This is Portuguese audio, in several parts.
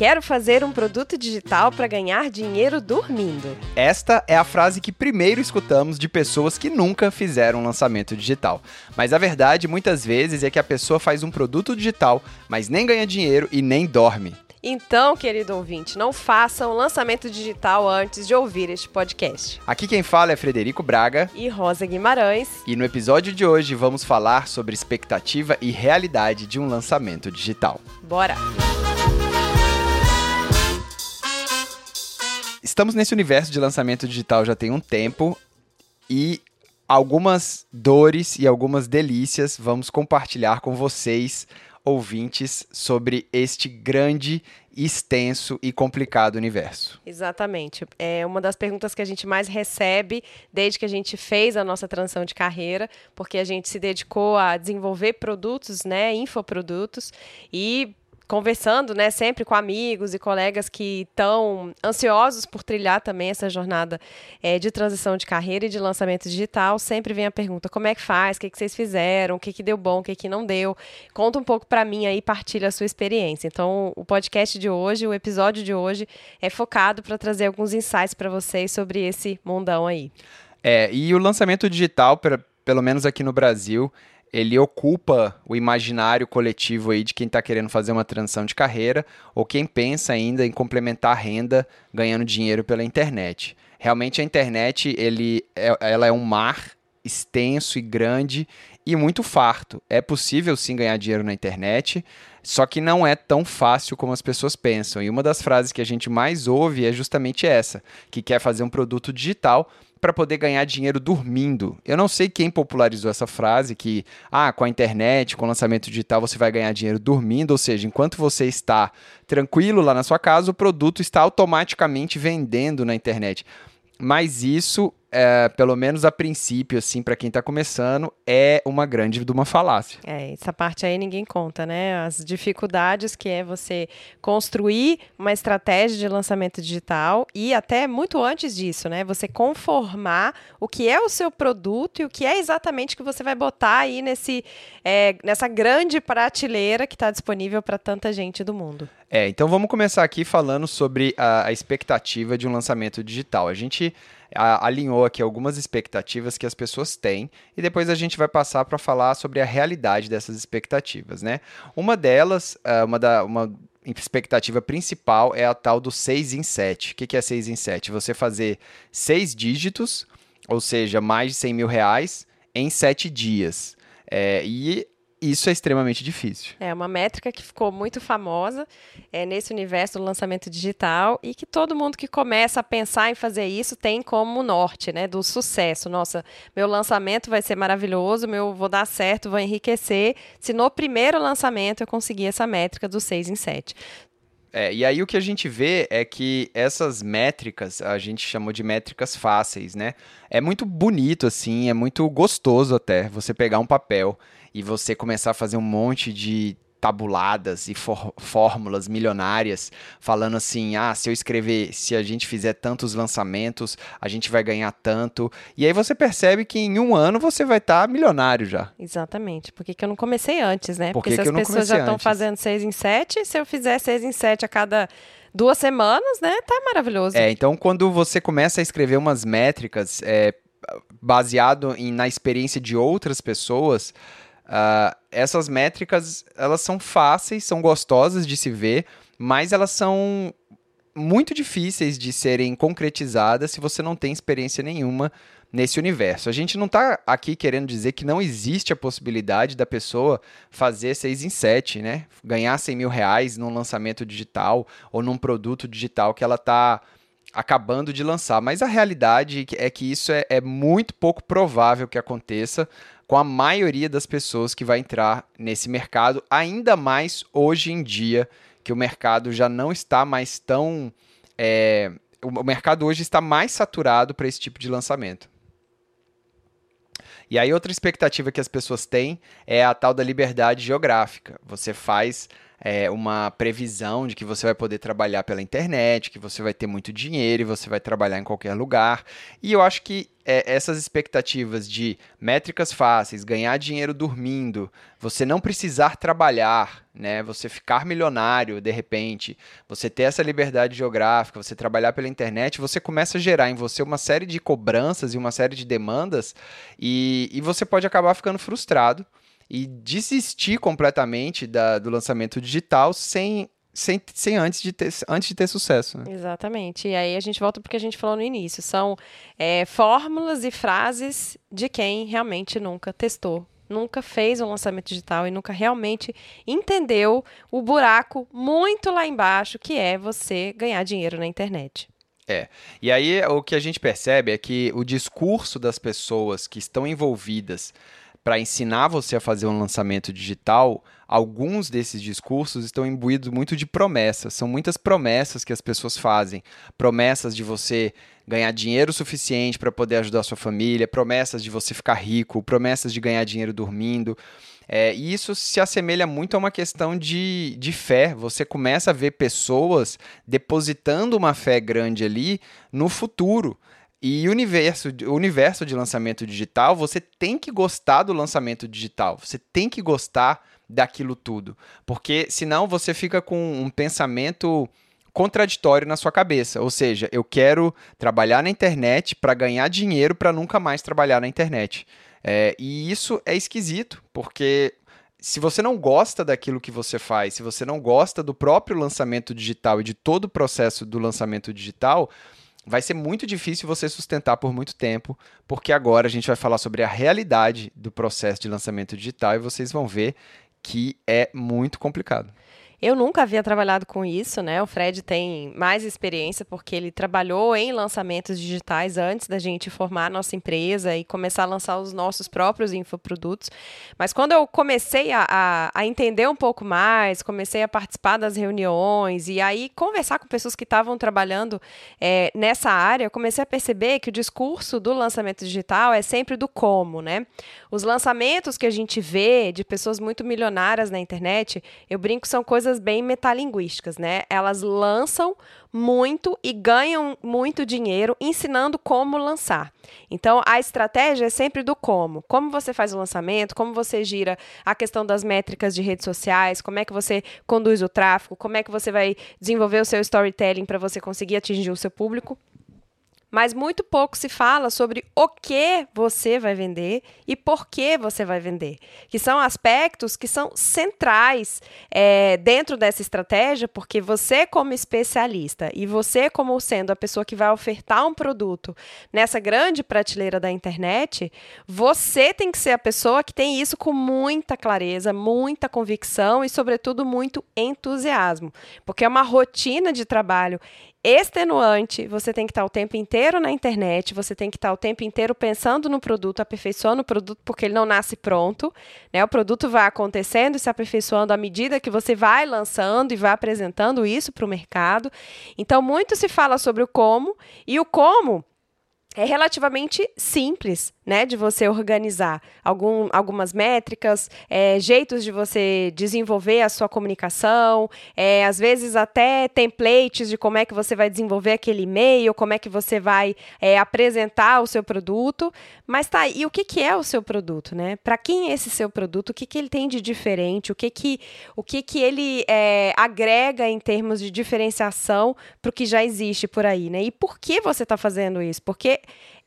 Quero fazer um produto digital para ganhar dinheiro dormindo. Esta é a frase que primeiro escutamos de pessoas que nunca fizeram um lançamento digital. Mas a verdade, muitas vezes, é que a pessoa faz um produto digital, mas nem ganha dinheiro e nem dorme. Então, querido ouvinte, não faça um lançamento digital antes de ouvir este podcast. Aqui quem fala é Frederico Braga e Rosa Guimarães. E no episódio de hoje vamos falar sobre expectativa e realidade de um lançamento digital. Bora! Estamos nesse universo de lançamento digital já tem um tempo e algumas dores e algumas delícias vamos compartilhar com vocês ouvintes sobre este grande, extenso e complicado universo. Exatamente. É uma das perguntas que a gente mais recebe desde que a gente fez a nossa transição de carreira, porque a gente se dedicou a desenvolver produtos, né, infoprodutos, e conversando, né, sempre com amigos e colegas que estão ansiosos por trilhar também essa jornada é, de transição de carreira e de lançamento digital, sempre vem a pergunta: como é que faz? O que, que vocês fizeram? O que, que deu bom? O que, que não deu? Conta um pouco para mim aí, partilha a sua experiência. Então, o podcast de hoje, o episódio de hoje, é focado para trazer alguns insights para vocês sobre esse mundão aí. É, e o lançamento digital, pra, pelo menos aqui no Brasil, ele ocupa o imaginário coletivo aí de quem está querendo fazer uma transição de carreira ou quem pensa ainda em complementar a renda ganhando dinheiro pela internet. Realmente a internet ele é, ela é um mar extenso e grande e muito farto. É possível sim ganhar dinheiro na internet, só que não é tão fácil como as pessoas pensam. E uma das frases que a gente mais ouve é justamente essa, que quer fazer um produto digital para poder ganhar dinheiro dormindo. Eu não sei quem popularizou essa frase que, ah, com a internet, com o lançamento digital, você vai ganhar dinheiro dormindo, ou seja, enquanto você está tranquilo lá na sua casa, o produto está automaticamente vendendo na internet. Mas isso é, pelo menos a princípio, assim, para quem está começando, é uma grande de uma falácia. É, essa parte aí ninguém conta, né? As dificuldades que é você construir uma estratégia de lançamento digital e até muito antes disso, né? Você conformar o que é o seu produto e o que é exatamente que você vai botar aí nesse, é, nessa grande prateleira que está disponível para tanta gente do mundo. É, então vamos começar aqui falando sobre a, a expectativa de um lançamento digital. A gente a, alinhou aqui algumas expectativas que as pessoas têm e depois a gente vai passar para falar sobre a realidade dessas expectativas, né? Uma delas, uh, uma, da, uma expectativa principal é a tal do 6 em 7. O que, que é 6 em 7? Você fazer seis dígitos, ou seja, mais de 100 mil reais, em sete dias. É, e isso é extremamente difícil. É uma métrica que ficou muito famosa é, nesse universo do lançamento digital e que todo mundo que começa a pensar em fazer isso tem como norte, né, do sucesso. Nossa, meu lançamento vai ser maravilhoso, meu vou dar certo, vou enriquecer. Se no primeiro lançamento eu conseguir essa métrica do 6 em 7. É, e aí o que a gente vê é que essas métricas, a gente chamou de métricas fáceis, né? É muito bonito, assim, é muito gostoso até você pegar um papel e você começar a fazer um monte de tabuladas e fórmulas milionárias falando assim: ah, se eu escrever, se a gente fizer tantos lançamentos, a gente vai ganhar tanto. E aí você percebe que em um ano você vai estar tá milionário já. Exatamente. Por que, que eu não comecei antes, né? Por Porque se as pessoas já estão fazendo seis em sete, se eu fizer seis em sete a cada duas semanas, né? Tá maravilhoso. É, então quando você começa a escrever umas métricas é, baseado em, na experiência de outras pessoas Uh, essas métricas, elas são fáceis, são gostosas de se ver, mas elas são muito difíceis de serem concretizadas se você não tem experiência nenhuma nesse universo. A gente não está aqui querendo dizer que não existe a possibilidade da pessoa fazer 6 em 7, né? Ganhar 100 mil reais num lançamento digital ou num produto digital que ela está acabando de lançar. Mas a realidade é que isso é, é muito pouco provável que aconteça com a maioria das pessoas que vai entrar nesse mercado, ainda mais hoje em dia, que o mercado já não está mais tão. É, o mercado hoje está mais saturado para esse tipo de lançamento. E aí, outra expectativa que as pessoas têm é a tal da liberdade geográfica. Você faz é, uma previsão de que você vai poder trabalhar pela internet, que você vai ter muito dinheiro e você vai trabalhar em qualquer lugar. E eu acho que é, essas expectativas de métricas fáceis, ganhar dinheiro dormindo, você não precisar trabalhar, né? Você ficar milionário de repente, você ter essa liberdade geográfica, você trabalhar pela internet, você começa a gerar em você uma série de cobranças e uma série de demandas e, e você pode acabar ficando frustrado e desistir completamente da, do lançamento digital sem sem, sem antes, de ter, antes de ter sucesso. Né? Exatamente. E aí a gente volta porque a gente falou no início. São é, fórmulas e frases de quem realmente nunca testou, nunca fez um lançamento digital e nunca realmente entendeu o buraco muito lá embaixo que é você ganhar dinheiro na internet. É. E aí o que a gente percebe é que o discurso das pessoas que estão envolvidas para ensinar você a fazer um lançamento digital, alguns desses discursos estão imbuídos muito de promessas. São muitas promessas que as pessoas fazem. Promessas de você ganhar dinheiro suficiente para poder ajudar a sua família, promessas de você ficar rico, promessas de ganhar dinheiro dormindo. É, e isso se assemelha muito a uma questão de, de fé. Você começa a ver pessoas depositando uma fé grande ali no futuro. E universo, universo de lançamento digital, você tem que gostar do lançamento digital. Você tem que gostar daquilo tudo. Porque senão você fica com um pensamento contraditório na sua cabeça. Ou seja, eu quero trabalhar na internet para ganhar dinheiro para nunca mais trabalhar na internet. É, e isso é esquisito, porque se você não gosta daquilo que você faz, se você não gosta do próprio lançamento digital e de todo o processo do lançamento digital, vai ser muito difícil você sustentar por muito tempo, porque agora a gente vai falar sobre a realidade do processo de lançamento digital e vocês vão ver que é muito complicado. Eu nunca havia trabalhado com isso, né? O Fred tem mais experiência porque ele trabalhou em lançamentos digitais antes da gente formar a nossa empresa e começar a lançar os nossos próprios infoprodutos. Mas quando eu comecei a, a, a entender um pouco mais, comecei a participar das reuniões e aí conversar com pessoas que estavam trabalhando é, nessa área, eu comecei a perceber que o discurso do lançamento digital é sempre do como, né? Os lançamentos que a gente vê de pessoas muito milionárias na internet, eu brinco, são coisas coisas bem metalinguísticas, né? Elas lançam muito e ganham muito dinheiro ensinando como lançar. Então, a estratégia é sempre do como. Como você faz o lançamento, como você gira a questão das métricas de redes sociais, como é que você conduz o tráfego, como é que você vai desenvolver o seu storytelling para você conseguir atingir o seu público mas muito pouco se fala sobre o que você vai vender e por que você vai vender, que são aspectos que são centrais é, dentro dessa estratégia, porque você, como especialista e você, como sendo a pessoa que vai ofertar um produto nessa grande prateleira da internet, você tem que ser a pessoa que tem isso com muita clareza, muita convicção e, sobretudo, muito entusiasmo, porque é uma rotina de trabalho extenuante, você tem que estar o tempo inteiro na internet, você tem que estar o tempo inteiro pensando no produto, aperfeiçoando o produto, porque ele não nasce pronto, né? O produto vai acontecendo e se aperfeiçoando à medida que você vai lançando e vai apresentando isso para o mercado. Então, muito se fala sobre o como, e o como é relativamente simples, né, de você organizar algum, algumas métricas, é, jeitos de você desenvolver a sua comunicação, é, às vezes até templates de como é que você vai desenvolver aquele e-mail, como é que você vai é, apresentar o seu produto. Mas tá, e o que, que é o seu produto, né? Para quem é esse seu produto? O que, que ele tem de diferente? O que que, o que, que ele é, agrega em termos de diferenciação para o que já existe por aí, né? E por que você está fazendo isso? Porque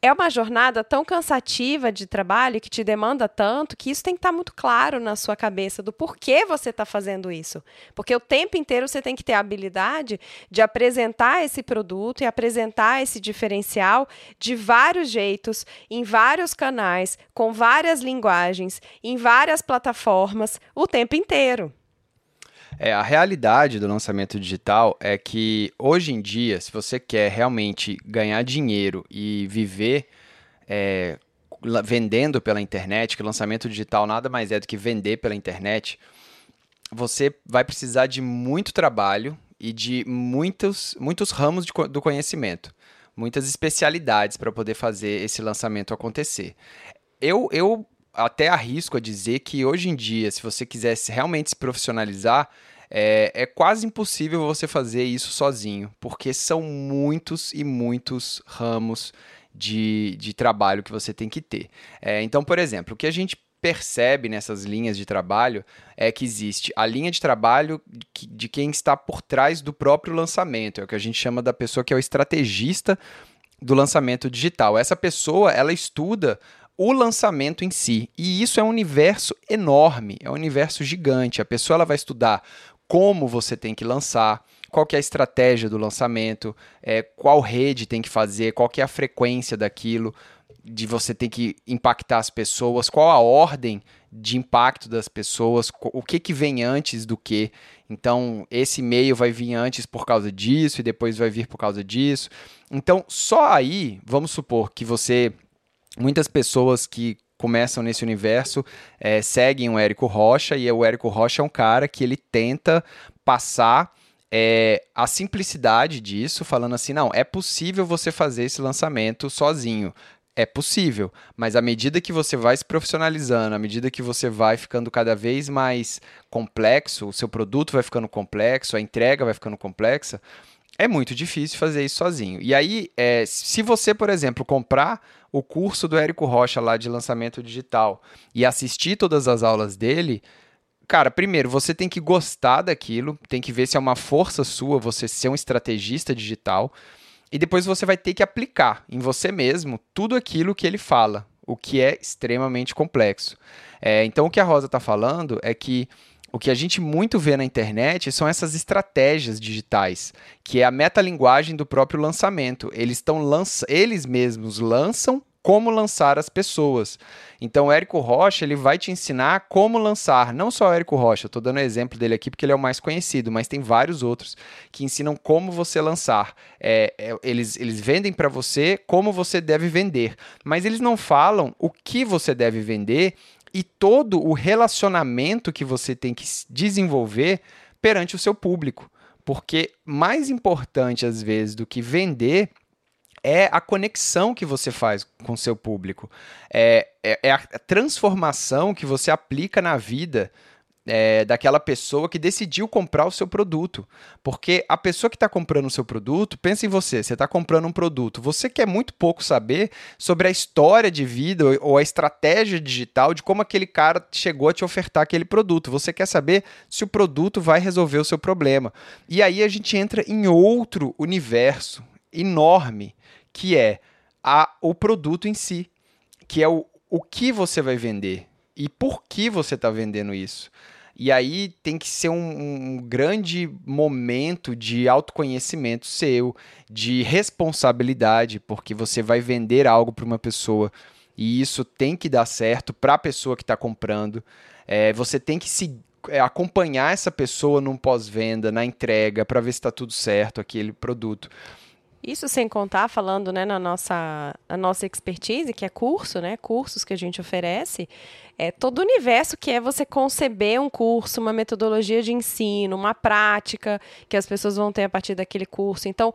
é uma jornada tão cansativa de trabalho que te demanda tanto que isso tem que estar tá muito claro na sua cabeça do porquê você está fazendo isso. Porque o tempo inteiro você tem que ter a habilidade de apresentar esse produto e apresentar esse diferencial de vários jeitos, em vários canais, com várias linguagens, em várias plataformas, o tempo inteiro. É, a realidade do lançamento digital é que hoje em dia, se você quer realmente ganhar dinheiro e viver é, vendendo pela internet, que lançamento digital nada mais é do que vender pela internet, você vai precisar de muito trabalho e de muitos, muitos ramos de, do conhecimento, muitas especialidades para poder fazer esse lançamento acontecer. Eu, eu até arrisco a dizer que hoje em dia, se você quisesse realmente se profissionalizar, é, é quase impossível você fazer isso sozinho, porque são muitos e muitos ramos de, de trabalho que você tem que ter. É, então, por exemplo, o que a gente percebe nessas linhas de trabalho é que existe a linha de trabalho de quem está por trás do próprio lançamento, é o que a gente chama da pessoa que é o estrategista do lançamento digital. Essa pessoa, ela estuda o lançamento em si. E isso é um universo enorme, é um universo gigante. A pessoa ela vai estudar como você tem que lançar, qual que é a estratégia do lançamento, é, qual rede tem que fazer, qual que é a frequência daquilo, de você ter que impactar as pessoas, qual a ordem de impacto das pessoas, o que, que vem antes do que. Então, esse e-mail vai vir antes por causa disso e depois vai vir por causa disso. Então, só aí, vamos supor que você. Muitas pessoas que começam nesse universo é, seguem o Érico Rocha, e o Érico Rocha é um cara que ele tenta passar é, a simplicidade disso, falando assim: não, é possível você fazer esse lançamento sozinho. É possível, mas à medida que você vai se profissionalizando, à medida que você vai ficando cada vez mais complexo, o seu produto vai ficando complexo, a entrega vai ficando complexa, é muito difícil fazer isso sozinho. E aí, é, se você, por exemplo, comprar o curso do Érico Rocha lá de lançamento digital e assistir todas as aulas dele, cara, primeiro você tem que gostar daquilo, tem que ver se é uma força sua você ser um estrategista digital. E depois você vai ter que aplicar em você mesmo tudo aquilo que ele fala, o que é extremamente complexo. É, então, o que a Rosa está falando é que o que a gente muito vê na internet são essas estratégias digitais, que é a metalinguagem do próprio lançamento. Eles, estão lança eles mesmos lançam como lançar as pessoas. Então, o Érico Rocha ele vai te ensinar como lançar. Não só o Érico Rocha, estou dando exemplo dele aqui porque ele é o mais conhecido, mas tem vários outros que ensinam como você lançar. É, é, eles, eles vendem para você como você deve vender, mas eles não falam o que você deve vender e todo o relacionamento que você tem que desenvolver perante o seu público. Porque mais importante, às vezes, do que vender é a conexão que você faz com o seu público, é, é, é a transformação que você aplica na vida é, daquela pessoa que decidiu comprar o seu produto. Porque a pessoa que está comprando o seu produto, pensa em você, você está comprando um produto, você quer muito pouco saber sobre a história de vida ou a estratégia digital de como aquele cara chegou a te ofertar aquele produto. Você quer saber se o produto vai resolver o seu problema. E aí a gente entra em outro universo enorme que é a, o produto em si, que é o, o que você vai vender e por que você está vendendo isso. E aí tem que ser um, um, grande momento de autoconhecimento seu, de responsabilidade, porque você vai vender algo para uma pessoa e isso tem que dar certo para a pessoa que está comprando. É, você tem que se é, acompanhar essa pessoa num pós-venda, na entrega, para ver se está tudo certo aquele produto. Isso sem contar, falando né, na nossa, na nossa expertise, que é curso, né, cursos que a gente oferece, é todo o universo que é você conceber um curso, uma metodologia de ensino, uma prática que as pessoas vão ter a partir daquele curso. Então,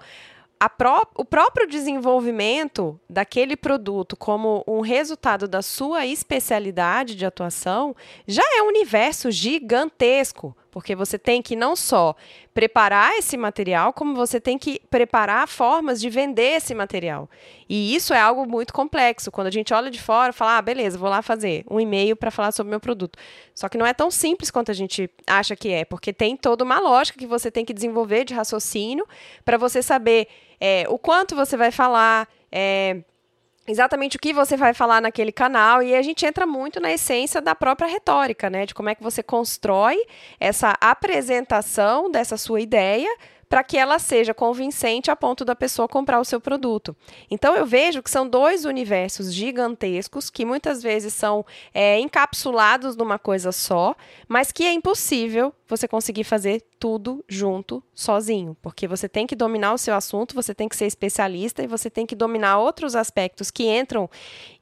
pró o próprio desenvolvimento daquele produto como um resultado da sua especialidade de atuação já é um universo gigantesco, porque você tem que não só preparar esse material, como você tem que preparar formas de vender esse material. E isso é algo muito complexo. Quando a gente olha de fora, fala, ah, beleza, vou lá fazer um e-mail para falar sobre meu produto. Só que não é tão simples quanto a gente acha que é, porque tem toda uma lógica que você tem que desenvolver de raciocínio para você saber é, o quanto você vai falar, é, exatamente o que você vai falar naquele canal e a gente entra muito na essência da própria retórica, né, de como é que você constrói essa apresentação dessa sua ideia para que ela seja convincente a ponto da pessoa comprar o seu produto. Então eu vejo que são dois universos gigantescos que muitas vezes são é, encapsulados numa coisa só, mas que é impossível você conseguir fazer tudo junto, sozinho, porque você tem que dominar o seu assunto, você tem que ser especialista e você tem que dominar outros aspectos que entram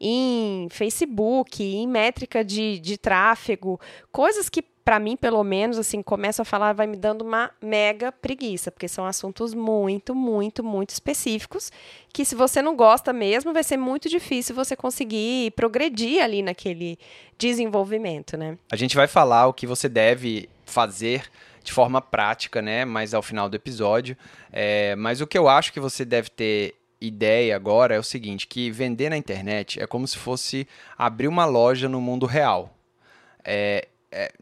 em Facebook, em métrica de, de tráfego, coisas que para mim, pelo menos, assim, começo a falar, vai me dando uma mega preguiça, porque são assuntos muito, muito, muito específicos, que se você não gosta mesmo, vai ser muito difícil você conseguir progredir ali naquele desenvolvimento, né? A gente vai falar o que você deve fazer de forma prática, né? Mais ao final do episódio. É, mas o que eu acho que você deve ter ideia agora é o seguinte, que vender na internet é como se fosse abrir uma loja no mundo real. É, é,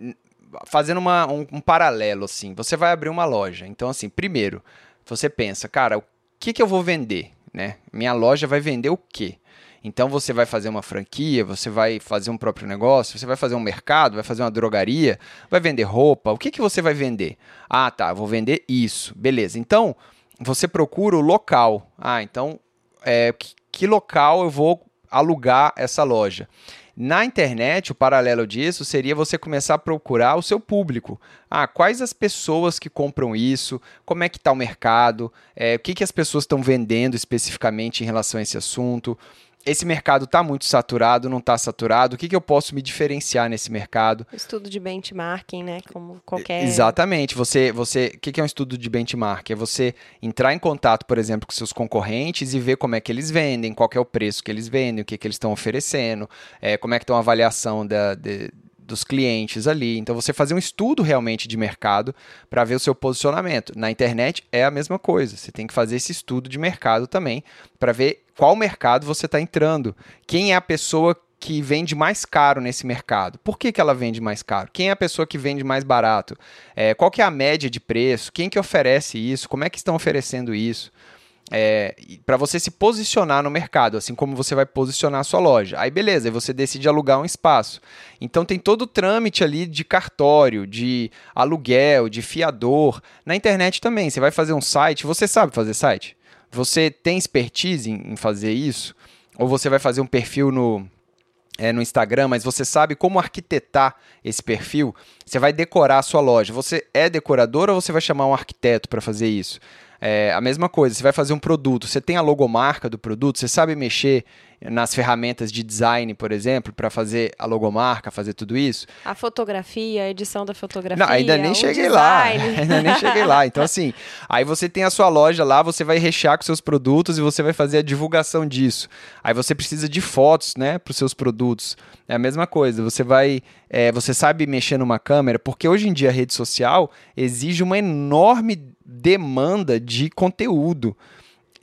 fazendo uma, um, um, paralelo, assim, você vai abrir uma loja. Então, assim, primeiro, você pensa, cara, o que, que eu vou vender? Né? Minha loja vai vender o quê? Então você vai fazer uma franquia, você vai fazer um próprio negócio, você vai fazer um mercado, vai fazer uma drogaria, vai vender roupa. O que, que você vai vender? Ah, tá, vou vender isso. Beleza. Então, você procura o local. Ah, então, é, que, que local eu vou alugar essa loja? Na internet, o paralelo disso seria você começar a procurar o seu público. Ah, quais as pessoas que compram isso? Como é que está o mercado? É, o que, que as pessoas estão vendendo especificamente em relação a esse assunto? Esse mercado está muito saturado, não está saturado? O que, que eu posso me diferenciar nesse mercado? Estudo de benchmarking, né? Como qualquer. Exatamente. Você, você, o que, que é um estudo de benchmark? É você entrar em contato, por exemplo, com seus concorrentes e ver como é que eles vendem, qual é o preço que eles vendem, o que, que eles estão oferecendo, é, como é que está a avaliação da, de, dos clientes ali. Então, você fazer um estudo realmente de mercado para ver o seu posicionamento. Na internet é a mesma coisa. Você tem que fazer esse estudo de mercado também para ver qual mercado você está entrando. Quem é a pessoa que vende mais caro nesse mercado. Por que, que ela vende mais caro? Quem é a pessoa que vende mais barato? É, qual que é a média de preço? Quem que oferece isso? Como é que estão oferecendo isso? É, para você se posicionar no mercado, assim como você vai posicionar a sua loja. Aí beleza, você decide alugar um espaço. Então tem todo o trâmite ali de cartório, de aluguel, de fiador. Na internet também, você vai fazer um site, você sabe fazer site? Você tem expertise em, em fazer isso? Ou você vai fazer um perfil no, é, no Instagram, mas você sabe como arquitetar esse perfil, você vai decorar a sua loja. Você é decorador ou você vai chamar um arquiteto para fazer isso? É a mesma coisa, você vai fazer um produto, você tem a logomarca do produto, você sabe mexer nas ferramentas de design, por exemplo, para fazer a logomarca, fazer tudo isso. A fotografia, a edição da fotografia. Não, ainda nem cheguei design. lá. ainda nem cheguei lá. Então, assim, aí você tem a sua loja lá, você vai rechear com seus produtos e você vai fazer a divulgação disso. Aí você precisa de fotos, né, para os seus produtos. É a mesma coisa. Você vai. É, você sabe mexer numa câmera, porque hoje em dia a rede social exige uma enorme demanda de conteúdo.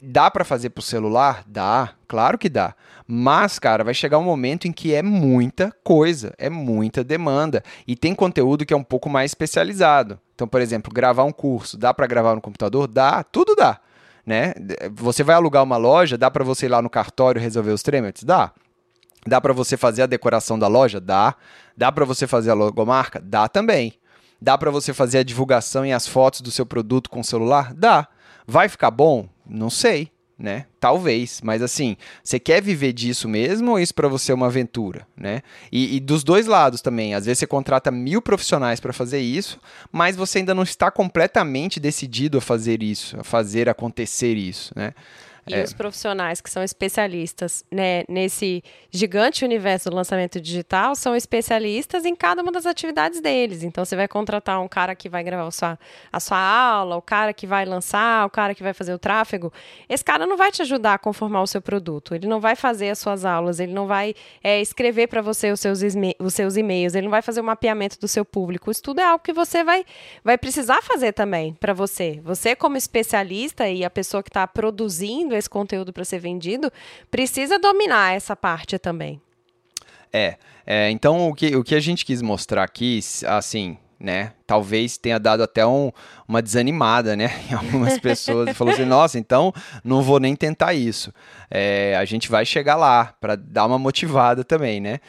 Dá para fazer pro celular? Dá, claro que dá. Mas, cara, vai chegar um momento em que é muita coisa, é muita demanda. E tem conteúdo que é um pouco mais especializado. Então, por exemplo, gravar um curso, dá para gravar no computador? Dá, tudo dá. Né? Você vai alugar uma loja, dá para você ir lá no cartório resolver os trâmites? Dá. Dá para você fazer a decoração da loja? Dá. Dá para você fazer a logomarca? Dá também. Dá para você fazer a divulgação e as fotos do seu produto com o celular? Dá. Vai ficar bom? Não sei, né? Talvez, mas assim, você quer viver disso mesmo ou isso para você é uma aventura, né? E, e, dos dois lados também, às vezes você contrata mil profissionais para fazer isso, mas você ainda não está completamente decidido a fazer isso, a fazer acontecer isso, né? E é. os profissionais que são especialistas né, nesse gigante universo do lançamento digital são especialistas em cada uma das atividades deles. Então, você vai contratar um cara que vai gravar a sua, a sua aula, o cara que vai lançar, o cara que vai fazer o tráfego. Esse cara não vai te ajudar a conformar o seu produto. Ele não vai fazer as suas aulas, ele não vai é, escrever para você os seus, os seus e-mails, ele não vai fazer o mapeamento do seu público. Isso tudo é algo que você vai, vai precisar fazer também para você. Você, como especialista e a pessoa que está produzindo esse conteúdo para ser vendido, precisa dominar essa parte também. É, é, então o que, o que a gente quis mostrar aqui, assim, né? Talvez tenha dado até um, uma desanimada, né? Em algumas pessoas. falou assim: nossa, então não vou nem tentar isso. É, a gente vai chegar lá para dar uma motivada também, né?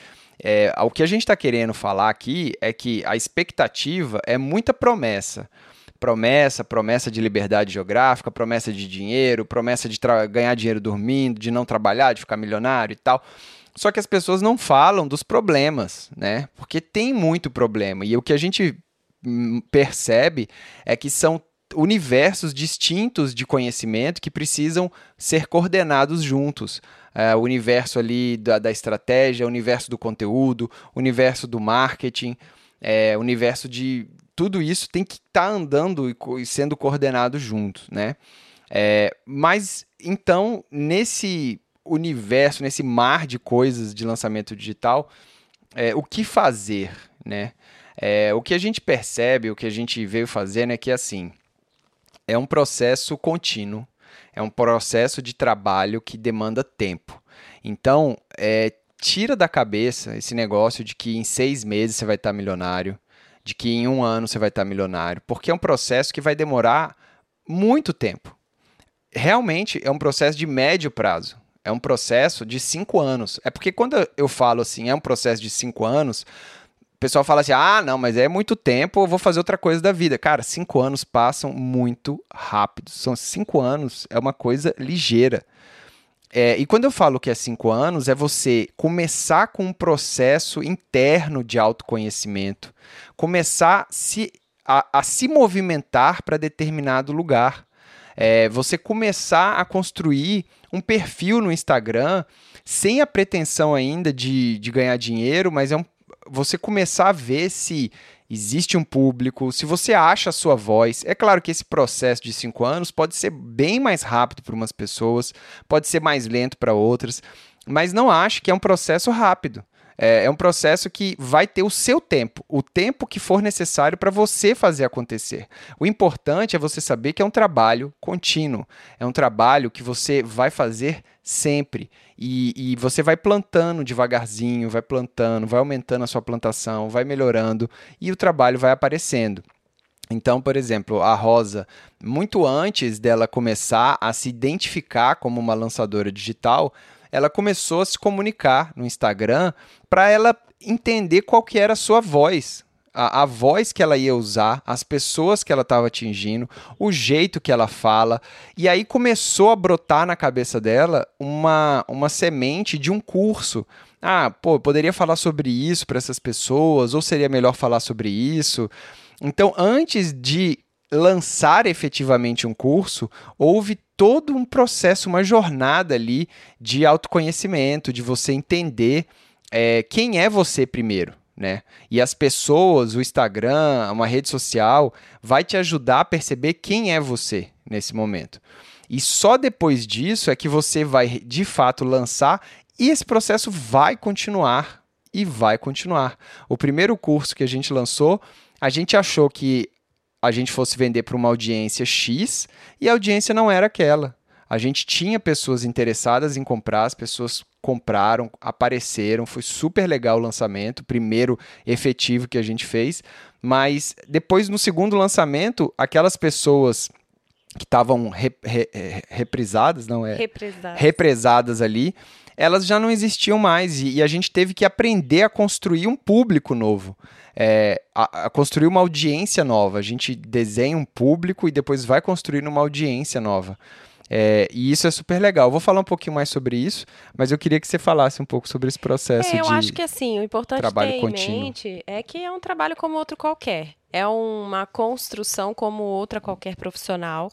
É, o que a gente está querendo falar aqui é que a expectativa é muita promessa promessa, promessa de liberdade geográfica, promessa de dinheiro, promessa de ganhar dinheiro dormindo, de não trabalhar, de ficar milionário e tal. Só que as pessoas não falam dos problemas, né? Porque tem muito problema. E o que a gente hum, percebe é que são universos distintos de conhecimento que precisam ser coordenados juntos. É, o universo ali da, da estratégia, o universo do conteúdo, o universo do marketing, é, o universo de, tudo isso tem que estar tá andando e, sendo coordenado junto, né? É, mas então nesse universo, nesse mar de coisas de lançamento digital, é, o que fazer, né? É, o que a gente percebe, o que a gente veio fazendo é que assim é um processo contínuo, é um processo de trabalho que demanda tempo. Então, é, tira da cabeça esse negócio de que em seis meses você vai estar milionário, de que em um ano você vai estar milionário, porque é um processo que vai demorar muito tempo. Realmente é um processo de médio prazo. É um processo de cinco anos. É porque quando eu falo assim, é um processo de cinco anos, o pessoal fala assim: ah, não, mas é muito tempo, eu vou fazer outra coisa da vida. Cara, cinco anos passam muito rápido. São cinco anos, é uma coisa ligeira. É, e quando eu falo que é cinco anos, é você começar com um processo interno de autoconhecimento, começar se, a, a se movimentar para determinado lugar. É, você começar a construir um perfil no Instagram sem a pretensão ainda de, de ganhar dinheiro, mas é um, você começar a ver se existe um público, se você acha a sua voz. É claro que esse processo de cinco anos pode ser bem mais rápido para umas pessoas, pode ser mais lento para outras, mas não acho que é um processo rápido. É, é um processo que vai ter o seu tempo, o tempo que for necessário para você fazer acontecer. O importante é você saber que é um trabalho contínuo, é um trabalho que você vai fazer sempre. E, e, você vai plantando devagarzinho, vai plantando, vai aumentando a sua plantação, vai melhorando e o trabalho vai aparecendo. Então, por exemplo, a Rosa, muito antes dela começar a se identificar como uma lançadora digital, ela começou a se comunicar no Instagram para ela entender qual que era a sua voz, a, a, voz que ela ia usar, as pessoas que ela estava atingindo, o jeito que ela fala. E aí começou a brotar na cabeça dela uma, uma semente de um curso. Ah, pô, poderia falar sobre isso para essas pessoas, ou seria melhor falar sobre isso. Então, antes de lançar efetivamente um curso, houve todo um processo, uma jornada ali de autoconhecimento, de você entender é, quem é você primeiro. Né? E as pessoas, o Instagram, uma rede social, vai te ajudar a perceber quem é você nesse momento. E só depois disso é que você vai de fato lançar e esse processo vai continuar e vai continuar. O primeiro curso que a gente lançou, a gente achou que a gente fosse vender para uma audiência X e a audiência não era aquela. A gente tinha pessoas interessadas em comprar, as pessoas compraram, apareceram, foi super legal o lançamento, primeiro efetivo que a gente fez, mas depois no segundo lançamento, aquelas pessoas que estavam re, re, reprisadas, não é? Represadas. Represadas ali, elas já não existiam mais e, e a gente teve que aprender a construir um público novo é, a, a construir uma audiência nova. A gente desenha um público e depois vai construir uma audiência nova. É, e isso é super legal. vou falar um pouquinho mais sobre isso, mas eu queria que você falasse um pouco sobre esse processo é, eu de acho que assim, o importante trabalho ter contínuo. em mente é que é um trabalho como outro qualquer é uma construção como outra qualquer profissional.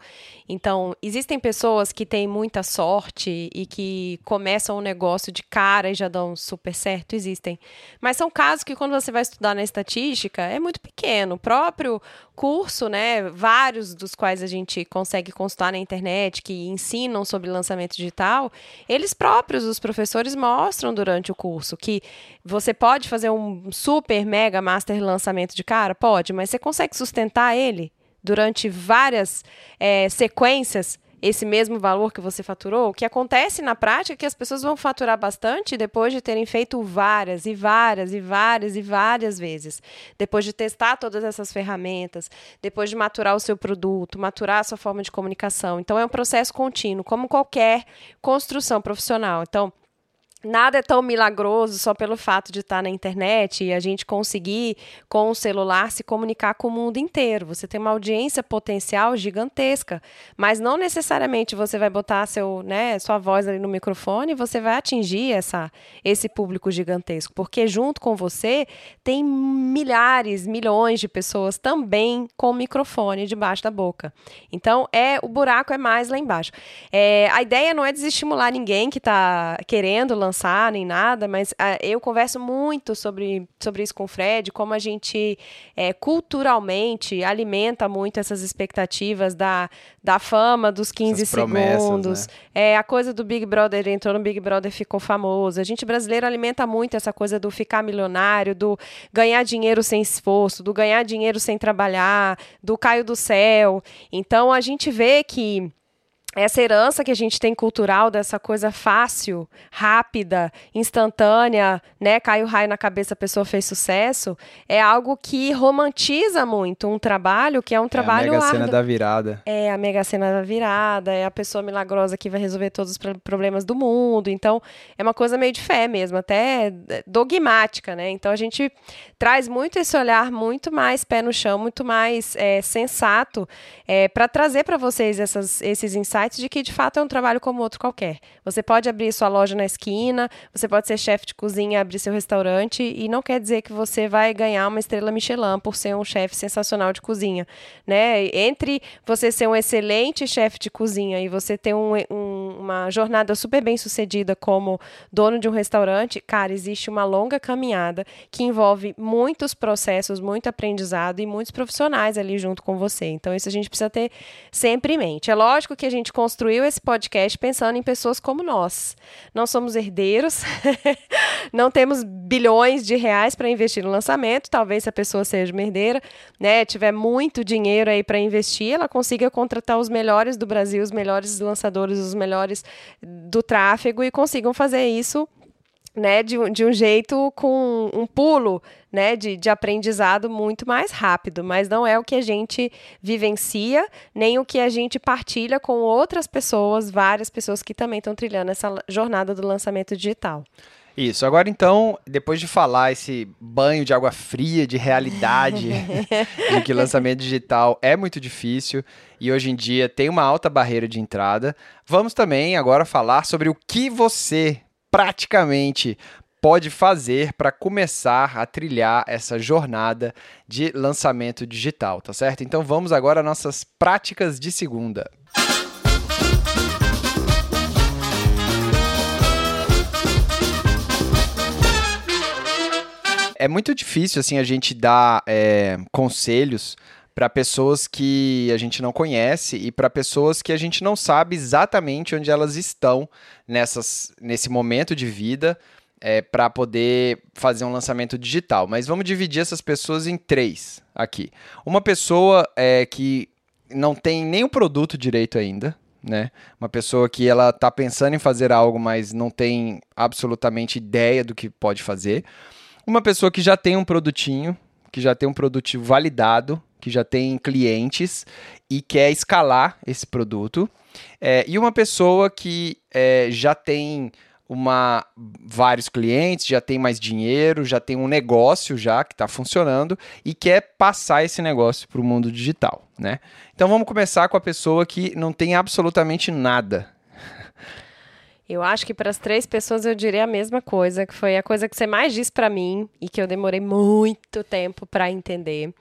Então, existem pessoas que têm muita sorte e que começam um negócio de cara e já dão super certo, existem. Mas são casos que quando você vai estudar na estatística é muito pequeno. O próprio curso, né, vários dos quais a gente consegue consultar na internet que ensinam sobre lançamento digital, eles próprios, os professores mostram durante o curso que você pode fazer um super mega master lançamento de cara, pode, mas você consegue sustentar ele durante várias é, sequências esse mesmo valor que você faturou, o que acontece na prática é que as pessoas vão faturar bastante depois de terem feito várias e várias e várias e várias vezes. Depois de testar todas essas ferramentas, depois de maturar o seu produto, maturar a sua forma de comunicação. Então é um processo contínuo, como qualquer construção profissional. Então, Nada é tão milagroso só pelo fato de estar na internet e a gente conseguir, com o celular, se comunicar com o mundo inteiro. Você tem uma audiência potencial gigantesca, mas não necessariamente você vai botar seu, né, sua voz ali no microfone e você vai atingir essa, esse público gigantesco, porque junto com você tem milhares, milhões de pessoas também com microfone debaixo da boca. Então, é o buraco é mais lá embaixo. É, a ideia não é desestimular ninguém que está querendo lançar lançar nem nada, mas uh, eu converso muito sobre, sobre isso com o Fred, como a gente é, culturalmente alimenta muito essas expectativas da, da fama dos 15 segundos. Né? É, a coisa do Big Brother entrou no Big Brother ficou famoso. A gente brasileiro alimenta muito essa coisa do ficar milionário, do ganhar dinheiro sem esforço, do ganhar dinheiro sem trabalhar, do caio do céu. Então a gente vê que essa herança que a gente tem cultural dessa coisa fácil, rápida, instantânea, né? Cai o raio na cabeça, a pessoa fez sucesso, é algo que romantiza muito um trabalho que é um é trabalho. A mega cena da virada. É a mega cena da virada, é a pessoa milagrosa que vai resolver todos os problemas do mundo. Então, é uma coisa meio de fé mesmo, até dogmática, né? Então a gente traz muito esse olhar muito mais pé no chão, muito mais é, sensato, é, para trazer para vocês essas, esses insights insights de que de fato é um trabalho como outro qualquer. Você pode abrir sua loja na esquina, você pode ser chefe de cozinha, abrir seu restaurante e não quer dizer que você vai ganhar uma estrela Michelin por ser um chefe sensacional de cozinha, né? Entre você ser um excelente chefe de cozinha e você ter um, um, uma jornada super bem sucedida como dono de um restaurante, cara, existe uma longa caminhada que envolve muitos processos, muito aprendizado e muitos profissionais ali junto com você. Então isso a gente precisa ter sempre em mente. É lógico que a gente construiu esse podcast pensando em pessoas como nós. Não somos herdeiros, não temos bilhões de reais para investir no lançamento. Talvez se a pessoa seja uma herdeira, né, tiver muito dinheiro aí para investir, ela consiga contratar os melhores do Brasil, os melhores lançadores, os melhores do tráfego e consigam fazer isso né, de, de um jeito com um pulo né, de, de aprendizado muito mais rápido, mas não é o que a gente vivencia, nem o que a gente partilha com outras pessoas, várias pessoas que também estão trilhando essa jornada do lançamento digital. Isso, agora então, depois de falar esse banho de água fria, de realidade, de que lançamento digital é muito difícil e hoje em dia tem uma alta barreira de entrada, vamos também agora falar sobre o que você praticamente pode fazer para começar a trilhar essa jornada de lançamento digital, tá certo? Então vamos agora às nossas práticas de segunda. É muito difícil assim a gente dar é, conselhos para pessoas que a gente não conhece e para pessoas que a gente não sabe exatamente onde elas estão nessas, nesse momento de vida é, para poder fazer um lançamento digital. Mas vamos dividir essas pessoas em três aqui. Uma pessoa é, que não tem nem o produto direito ainda, né? Uma pessoa que ela está pensando em fazer algo, mas não tem absolutamente ideia do que pode fazer. Uma pessoa que já tem um produtinho, que já tem um produto validado, que já tem clientes e quer escalar esse produto. É, e uma pessoa que é, já tem uma, vários clientes, já tem mais dinheiro, já tem um negócio já que está funcionando e quer passar esse negócio para o mundo digital, né? Então vamos começar com a pessoa que não tem absolutamente nada. Eu acho que para as três pessoas eu diria a mesma coisa, que foi a coisa que você mais disse para mim e que eu demorei muito tempo para entender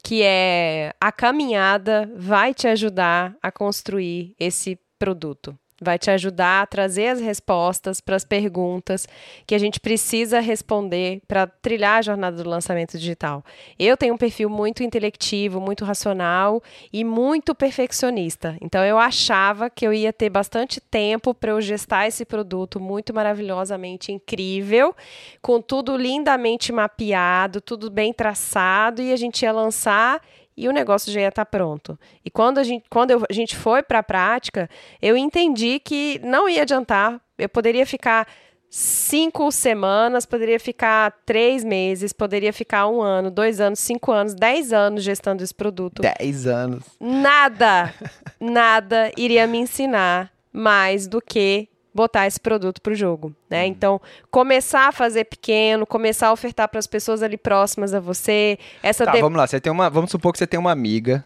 que é a caminhada vai te ajudar a construir esse produto vai te ajudar a trazer as respostas para as perguntas que a gente precisa responder para trilhar a jornada do lançamento digital. Eu tenho um perfil muito intelectivo, muito racional e muito perfeccionista. Então eu achava que eu ia ter bastante tempo para eu gestar esse produto muito maravilhosamente incrível, com tudo lindamente mapeado, tudo bem traçado e a gente ia lançar e o negócio já ia estar tá pronto. E quando a gente, quando eu, a gente foi para a prática, eu entendi que não ia adiantar. Eu poderia ficar cinco semanas, poderia ficar três meses, poderia ficar um ano, dois anos, cinco anos, dez anos gestando esse produto. Dez anos. Nada, nada iria me ensinar mais do que botar esse produto para o jogo, né? Uhum. Então, começar a fazer pequeno, começar a ofertar para as pessoas ali próximas a você. Essa tá, de... vamos lá. Você tem uma, vamos supor que você tem uma amiga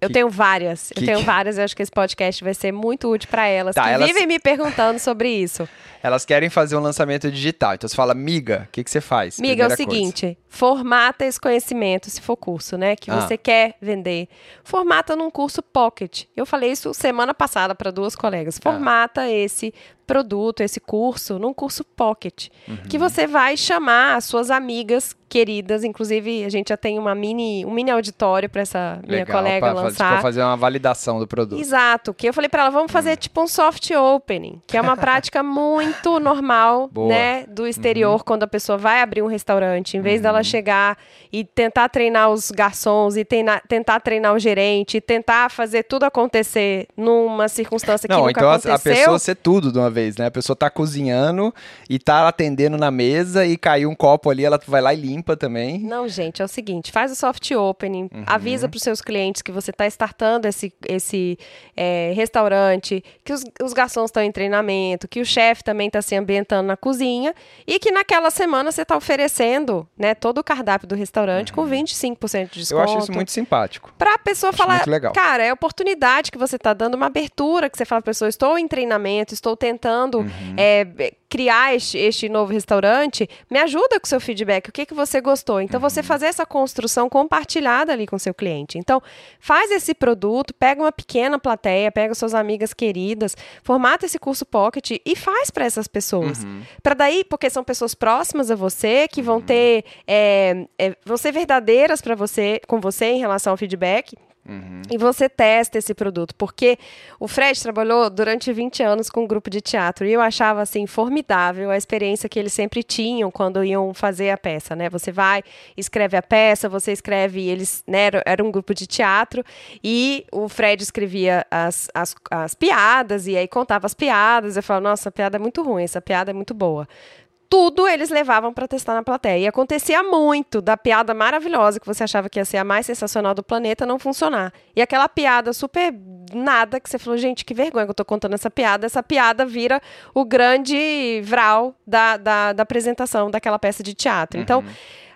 eu tenho várias. Que, eu tenho várias. Eu acho que esse podcast vai ser muito útil para elas. Tá, que elas... vivem me perguntando sobre isso. Elas querem fazer um lançamento digital. Então você fala, miga, o que, que você faz? Miga, é o seguinte: coisa. formata esse conhecimento, se for curso, né? Que ah. você quer vender. Formata num curso pocket. Eu falei isso semana passada para duas colegas. Ah. Formata ah. esse produto, esse curso, num curso pocket, Uhum. que você vai chamar as suas amigas queridas, inclusive a gente já tem uma mini, um mini auditório para essa minha Legal, colega pra, fazer- lançar. pra fazer uma validação do produto. Exato, que eu falei pra ela, vamos fazer Hum. tipo um soft opening, que é uma prática muito normal, Boa. Uhum. né, do exterior, quando a pessoa vai abrir um restaurante, em vez dela chegar e tentar treinar os garçons e teina- tentar treinar o gerente, e tentar fazer tudo acontecer numa circunstância que Não, nunca então a, a aconteceu. pessoa ser tudo de uma vez, né? A pessoa tá cozinhando e tá atendendo na mesa e caiu um copo ali, ela vai lá e limpa também. Não, gente, é o seguinte, faz o soft opening, Uhum. avisa para os seus clientes que você está startando esse, esse é, restaurante, que os, os garçons estão em treinamento, que o chefe também está se ambientando na cozinha e que naquela semana você está oferecendo né, todo o cardápio do restaurante com 25% de desconto. Uhum. Eu acho isso muito simpático. Pra pessoa Acho falar, cara, é oportunidade que você tá dando, uma abertura que você fala pra pessoa, estou em treinamento, estou tentando Uhum. é, criar este, este novo restaurante, me ajuda com o seu feedback, o que, que você gostou. Então, você Uhum. fazer essa construção compartilhada ali com seu cliente. Então, faz esse produto, pega uma pequena plateia, pega suas amigas queridas, formata esse curso pocket e faz para essas pessoas. Uhum. Para daí, porque são pessoas próximas a você, que vão ter, é, é, vão ser verdadeiras para você, com você em relação ao feedback. Uhum. E você testa esse produto, porque o Fred trabalhou durante 20 anos com um grupo de teatro e eu achava assim formidável a experiência que eles sempre tinham quando iam fazer a peça, né? Você vai, escreve a peça, você escreve, eles, né, era, um grupo de teatro e o Fred escrevia as, as, as piadas e aí contava as piadas. Eu falava, nossa, a piada é muito ruim, essa piada é muito boa tudo eles levavam para testar na plateia. E acontecia muito da piada maravilhosa que você achava que ia ser a mais sensacional do planeta não funcionar. E aquela piada super nada que você falou, gente, que vergonha que eu tô contando essa piada. Essa piada vira o grande vral da, da, da apresentação daquela peça de teatro. Então,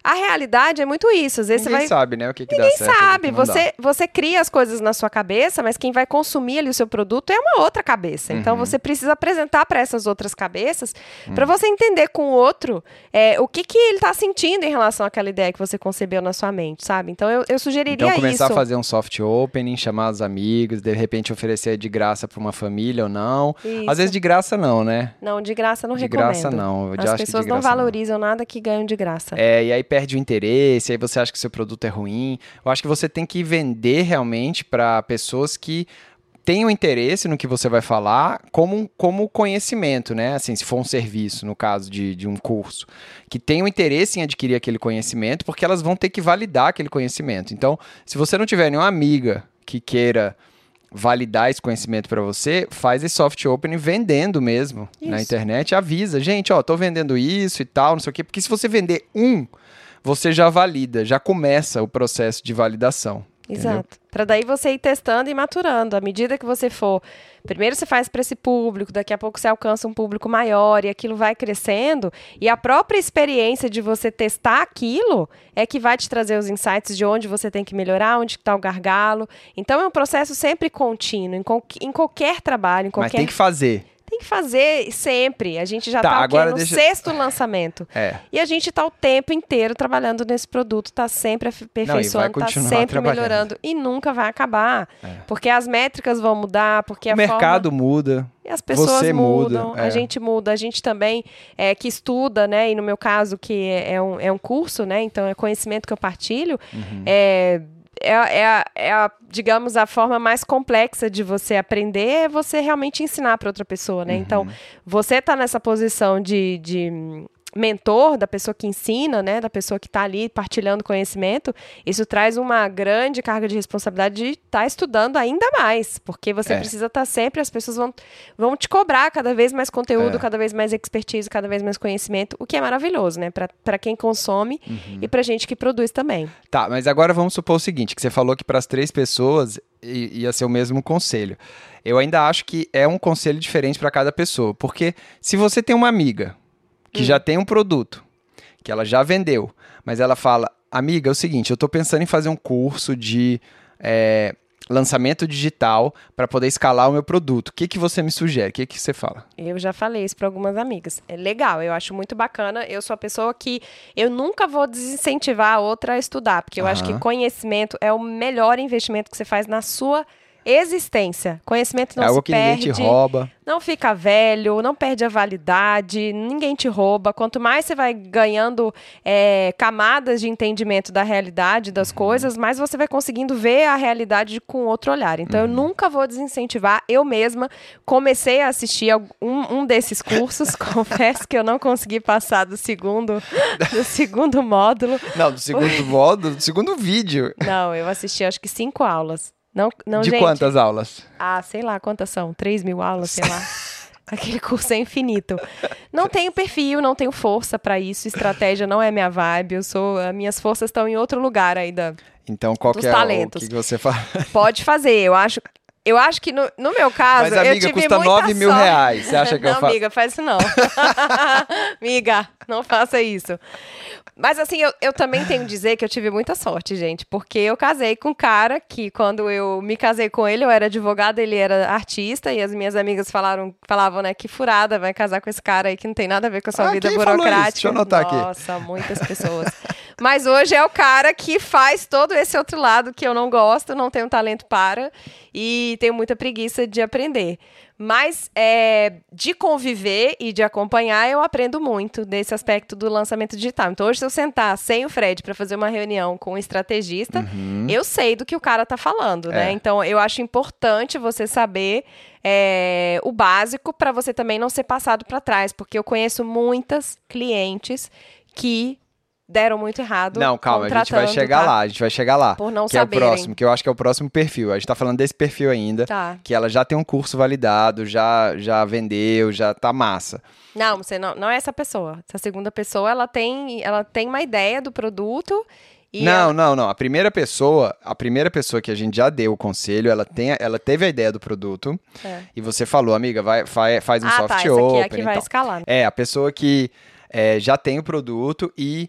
a realidade é muito isso. Às vezes Ninguém você vai. sabe, né, o que, que dá Ninguém certo. e o sabe, que dá. você, você cria as coisas na sua cabeça, mas quem vai consumir ali o seu produto é uma outra cabeça. Então Uhum. você precisa apresentar para essas outras cabeças para você entender com o outro é, o que, que ele está sentindo em relação àquela ideia que você concebeu na sua mente, sabe? Então eu, eu sugeriria Então começar isso. a fazer um soft opening, chamar os amigos, de repente oferecer de graça para uma família ou não. Isso. Às vezes de graça não, né? Não, de graça não de recomendo. graça não. Eu As de pessoas não graça não. valorizam nada que ganham de graça. É, e aí perde o interesse, aí você acha que seu produto é ruim. Eu acho que você tem que vender realmente para pessoas que tenham interesse no que você vai falar como, como conhecimento, né? Assim, se for um serviço, no caso de, de um curso, que tenham interesse em adquirir aquele conhecimento, porque elas vão ter que validar aquele conhecimento. Então, se você não tiver nenhuma amiga que queira validar esse conhecimento para você, faz esse soft opening vendendo mesmo na Isso. internet, avisa, gente, ó, tô vendendo isso e tal, não sei o quê, porque se você vender um, você já valida, já começa o processo de validação. Exato. Para daí você ir testando e maturando. À medida que você for. Primeiro você faz para esse público, daqui a pouco você alcança um público maior e aquilo vai crescendo. E a própria experiência de você testar aquilo é que vai te trazer os insights de onde você tem que melhorar, onde está o gargalo. Então é um processo sempre contínuo, em, qual- em qualquer trabalho, em Mas qualquer. tem que fazer. Tem que fazer sempre. A gente já Tá, está agora no deixa- sexto lançamento. É. E a gente está o tempo inteiro trabalhando nesse produto, está sempre aperfeiçoando, está continuar sempre. É. melhorando e nunca vai acabar. Porque as métricas vão mudar, porque O mercado forma... muda. E as pessoas você muda, mudam, é. a gente muda, a gente também é, que estuda, né? E no meu caso, que é, é um, é um curso, né? Então é conhecimento que eu partilho. Uhum. É, é, é, é a, digamos, a forma mais complexa de você aprender é você realmente ensinar para outra pessoa, né? Então, você tá nessa posição de, de mentor da pessoa que ensina, né? Da pessoa que está ali partilhando conhecimento, isso traz uma grande carga de responsabilidade de estar estudando ainda mais, porque você É. precisa estar sempre, as pessoas vão, vão te cobrar cada vez mais conteúdo, É. cada vez mais expertise, cada vez mais conhecimento, o que é maravilhoso, né? Para quem consome Uhum. e para gente que produz também. Tá, mas agora vamos supor o seguinte, que você falou que para as três pessoas ia ser o mesmo conselho. Eu ainda acho que é um conselho diferente para cada pessoa, porque se você tem uma amiga que já tem um produto, que ela já vendeu, mas ela fala, amiga, é o seguinte, eu estou pensando em fazer um curso de é, lançamento digital para poder escalar o meu produto. O que, que você me sugere? O que, que você fala? Eu já falei isso para algumas amigas. É legal, eu acho muito bacana. Eu sou a pessoa que eu nunca vou desincentivar a outra a estudar, porque eu acho que conhecimento é o melhor investimento que você faz na sua existência. Conhecimento não é algo se que perde. ninguém te rouba. Não fica velho, não perde a validade, ninguém te rouba. Quanto mais você vai ganhando é, camadas de entendimento da realidade das uhum. coisas, mais você vai conseguindo ver a realidade com outro olhar. Então, uhum. eu nunca vou desincentivar. Eu mesma comecei a assistir um, um desses cursos. Confesso que eu não consegui passar do segundo, do segundo módulo. Não, do segundo módulo, do segundo vídeo. Não, eu assisti acho que cinco aulas. Não, não, De gente. quantas aulas? Ah, sei lá, quantas são? 3 mil aulas, sei lá. Aquele curso é infinito. Não tenho perfil, não tenho força para isso. Estratégia não é minha vibe. Eu sou, as minhas forças estão em outro lugar ainda. Então, qual que é talentos. o que você faz? Pode fazer. Eu acho, eu acho que no, no meu caso. Mas, amiga, eu tive custa 9 mil sorte. reais. Você acha que não, eu faço? Amiga, faz isso não. amiga, não faça isso. Mas assim, eu, eu também tenho que dizer que eu tive muita sorte, gente, porque eu casei com um cara que, quando eu me casei com ele, eu era advogada, ele era artista, e as minhas amigas falaram, falavam, né, que furada, vai casar com esse cara aí que não tem nada a ver com a sua ah, vida burocrática. Deixa eu anotar Nossa, aqui. Nossa, muitas pessoas. Mas hoje é o cara que faz todo esse outro lado que eu não gosto, não tenho talento para e tenho muita preguiça de aprender. Mas é, de conviver e de acompanhar, eu aprendo muito desse aspecto do lançamento digital. Então, hoje, se eu sentar sem o Fred para fazer uma reunião com um estrategista, uhum. eu sei do que o cara está falando, né? é. né? Então, eu acho importante você saber é, o básico para você também não ser passado para trás, porque eu conheço muitas clientes que deram muito errado. Não, calma, a gente vai chegar tá? lá, a gente vai chegar lá. Por não que saberem. é o próximo, que eu acho que é o próximo perfil. A gente tá falando desse perfil ainda, tá. que ela já tem um curso validado, já já vendeu, já tá massa. Não, você não, não é essa pessoa. Essa segunda pessoa, ela tem, ela tem uma ideia do produto não, ela... não, não. A primeira pessoa, a primeira pessoa que a gente já deu o conselho, ela, tem, ela teve a ideia do produto é. e você falou, amiga, vai, faz, faz um ah, soft tá, open. Aqui é a que vai escalar. É, a pessoa que é, já tem o produto e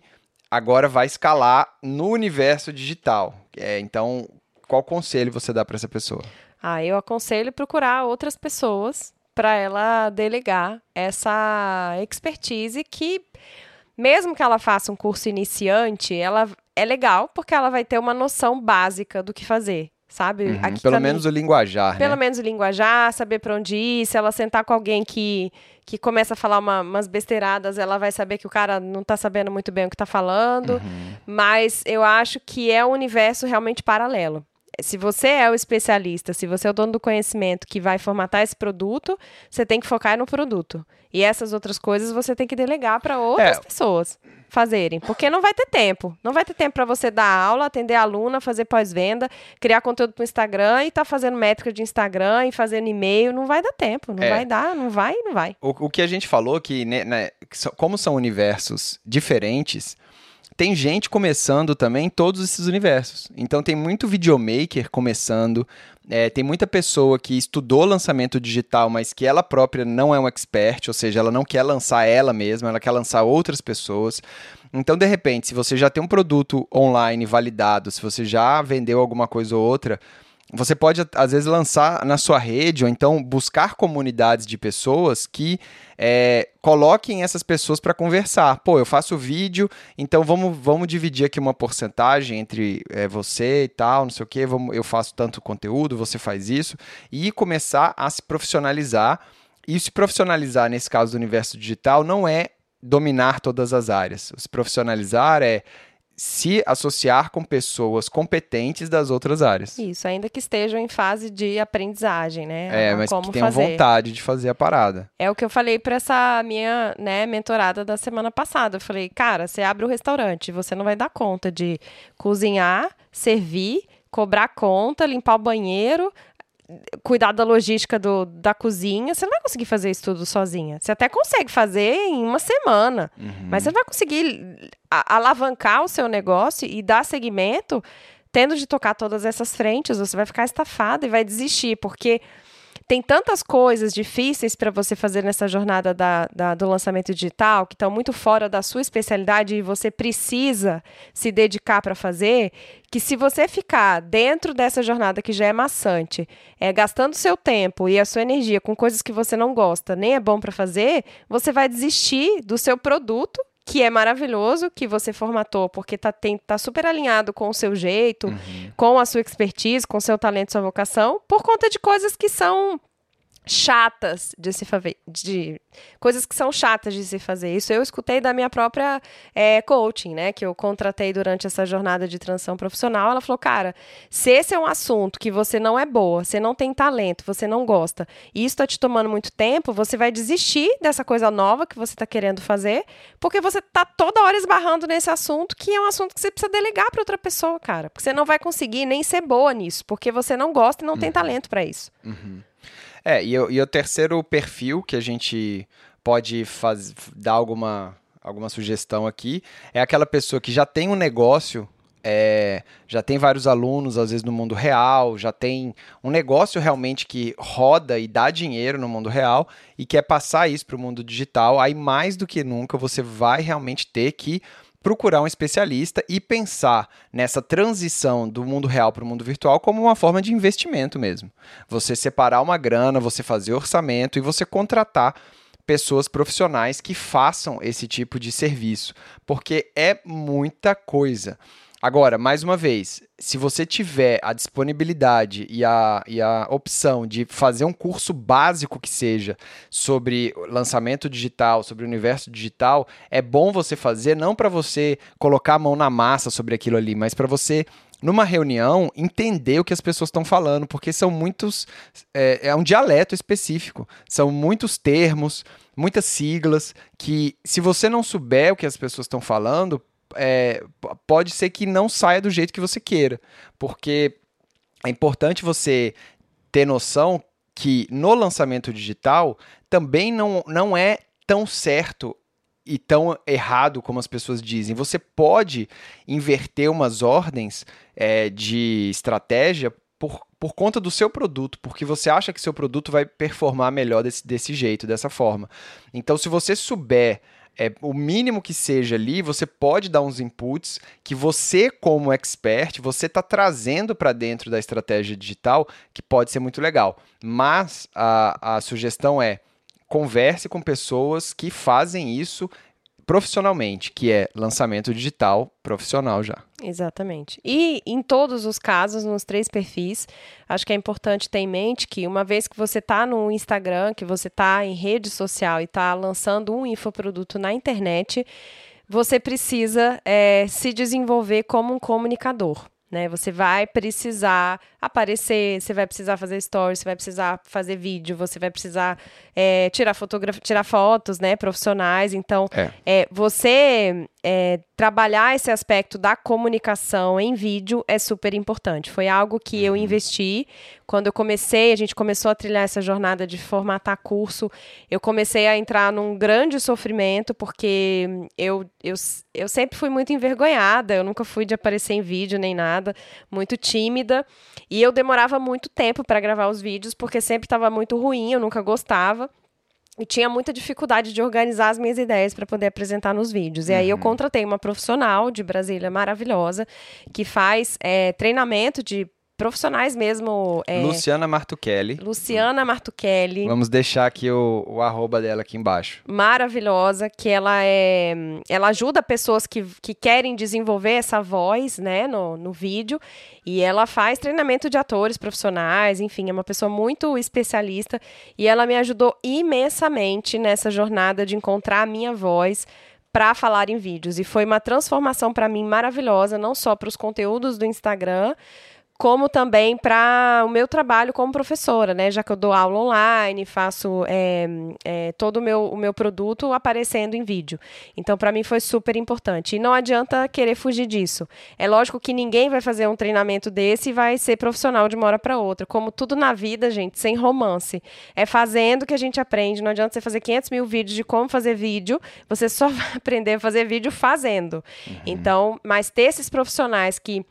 agora vai escalar no universo digital. É, então, qual conselho você dá para essa pessoa? Ah, eu aconselho procurar outras pessoas para ela delegar essa expertise que mesmo que ela faça um curso iniciante, ela é legal porque ela vai ter uma noção básica do que fazer sabe? Uhum, pelo menos mim, o linguajar, Pelo né? menos o linguajar, saber para onde ir, se ela sentar com alguém que, que começa a falar uma, umas besteiradas, ela vai saber que o cara não está sabendo muito bem o que está falando, uhum. mas eu acho que é um universo realmente paralelo. Se você é o especialista, se você é o dono do conhecimento que vai formatar esse produto, você tem que focar no produto. E essas outras coisas você tem que delegar para outras é. pessoas fazerem, porque não vai ter tempo. Não vai ter tempo para você dar aula, atender aluna, fazer pós-venda, criar conteúdo para o Instagram e tá fazendo métrica de Instagram e fazendo e-mail, não vai dar tempo, não é. vai dar, não vai, não vai. O, o que a gente falou que, né, né, como são universos diferentes, tem gente começando também em todos esses universos. Então tem muito videomaker começando, é, tem muita pessoa que estudou lançamento digital, mas que ela própria não é um expert, ou seja, ela não quer lançar ela mesma, ela quer lançar outras pessoas. Então, de repente, se você já tem um produto online validado, se você já vendeu alguma coisa ou outra, você pode, às vezes, lançar na sua rede ou então buscar comunidades de pessoas que é, coloquem essas pessoas para conversar. Pô, eu faço vídeo, então vamos, vamos dividir aqui uma porcentagem entre é, você e tal, não sei o que, vamos, eu faço tanto conteúdo, você faz isso, e começar a se profissionalizar. E se profissionalizar, nesse caso do universo digital, não é dominar todas as áreas. Se profissionalizar é se associar com pessoas competentes das outras áreas. Isso, ainda que estejam em fase de aprendizagem, né? É, mas que tenham fazer. vontade de fazer a parada. É o que eu falei para essa minha, né, mentorada da semana passada. Eu falei, cara, você abre o restaurante, você não vai dar conta de cozinhar, servir, cobrar conta, limpar o banheiro, cuidar da logística do, da cozinha, você não vai conseguir fazer isso tudo sozinha. Você até consegue fazer em uma semana, uhum. mas você não vai conseguir alavancar o seu negócio e dar seguimento tendo de tocar todas essas frentes. Você vai ficar estafado e vai desistir, porque tem tantas coisas difíceis para você fazer nessa jornada da, da, do lançamento digital que estão muito fora da sua especialidade e você precisa se dedicar para fazer, que se você ficar dentro dessa jornada que já é maçante, é, gastando seu tempo e a sua energia com coisas que você não gosta, nem é bom para fazer, você vai desistir do seu produto que é maravilhoso, que você formatou, porque tá, tem, tá super alinhado com o seu jeito, uhum. com a sua expertise, com o seu talento, sua vocação, por conta de coisas que são chatas de se fazer, de coisas que são chatas de se fazer. Isso eu escutei da minha própria é, coaching, né, que eu contratei durante essa jornada de transição profissional. Ela falou, cara, se esse é um assunto que você não é boa, você não tem talento, você não gosta, e isso está te tomando muito tempo, você vai desistir dessa coisa nova que você está querendo fazer, porque você está toda hora esbarrando nesse assunto que é um assunto que você precisa delegar para outra pessoa, cara, porque você não vai conseguir nem ser boa nisso, porque você não gosta e não uhum. tem talento para isso. Uhum. É, e, e o terceiro perfil que a gente pode faz, dar alguma, alguma sugestão aqui é aquela pessoa que já tem um negócio é, já tem vários alunos, às vezes no mundo real, já tem um negócio realmente que roda e dá dinheiro no mundo real e quer passar isso para o mundo digital, aí mais do que nunca você vai realmente ter que procurar um especialista e pensar nessa transição do mundo real para o mundo virtual como uma forma de investimento mesmo. Você separar uma grana, você fazer orçamento e você contratar pessoas profissionais que façam esse tipo de serviço, porque é muita coisa. Agora, mais uma vez, se você tiver a disponibilidade e a, e a opção de fazer um curso básico que seja sobre lançamento digital, sobre o universo digital, é bom você fazer não para você colocar a mão na massa sobre aquilo ali, mas para você numa reunião, entender o que as pessoas estão falando, porque são muitos. É, é, um dialeto específico, são muitos termos, muitas siglas, que se você não souber o que as pessoas estão falando, é, pode ser que não saia do jeito que você queira, porque é importante você ter noção que no lançamento digital também não, não é tão certo e tão errado como as pessoas dizem. Você pode inverter umas ordens é, de estratégia por, por conta do seu produto, porque você acha que seu produto vai performar melhor desse, desse jeito, dessa forma. Então, se você souber é, o mínimo que seja ali, você pode dar uns inputs que você, como expert, você está trazendo para dentro da estratégia digital, que pode ser muito legal. Mas a, a sugestão é converse com pessoas que fazem isso profissionalmente, que é lançamento digital profissional já. Exatamente. E em todos os casos, nos três perfis, acho que é importante ter em mente que uma vez que você está no Instagram, que você está em rede social e está lançando um infoproduto na internet, você precisa é, se desenvolver como um comunicador. Né? Você vai precisar aparecer, você vai precisar fazer stories, você vai precisar fazer vídeo, você vai precisar é, tirar tirar fotos, né, profissionais. Então, é. É, você é, trabalhar esse aspecto da comunicação em vídeo é super importante. Foi algo que eu uhum. investi quando eu comecei, a gente começou a trilhar essa jornada de formatar curso. Eu comecei a entrar num grande sofrimento porque eu, eu, eu sempre fui muito envergonhada. Eu nunca fui de aparecer em vídeo nem nada, muito tímida. E eu demorava muito tempo para gravar os vídeos, porque sempre estava muito ruim, eu nunca gostava. E tinha muita dificuldade de organizar as minhas ideias para poder apresentar nos vídeos. E aí eu uhum. contratei uma profissional de Brasília maravilhosa, que faz é, treinamento de profissionais mesmo. É, Luciana Martuchelli. Luciana Martuchelli. Vamos deixar aqui o, o arroba dela aqui embaixo. Maravilhosa, que ela é. Ela ajuda pessoas que, que querem desenvolver essa voz, né, no, no vídeo. E ela faz treinamento de atores profissionais, enfim, é uma pessoa muito especialista. E ela me ajudou imensamente nessa jornada de encontrar a minha voz para falar em vídeos. E foi uma transformação para mim maravilhosa, não só para os conteúdos do Instagram, como também para o meu trabalho como professora, né? Já que eu dou aula online, faço é, é, todo o meu, o meu produto aparecendo em vídeo. Então, para mim foi super importante. E não adianta querer fugir disso. É lógico que ninguém vai fazer um treinamento desse e vai ser profissional de uma hora para outra. Como tudo na vida, gente, sem romance. É fazendo que a gente aprende. Não adianta você fazer 500 mil vídeos de como fazer vídeo. Você só vai aprender a fazer vídeo fazendo. Uhum. Então, mas ter esses profissionais que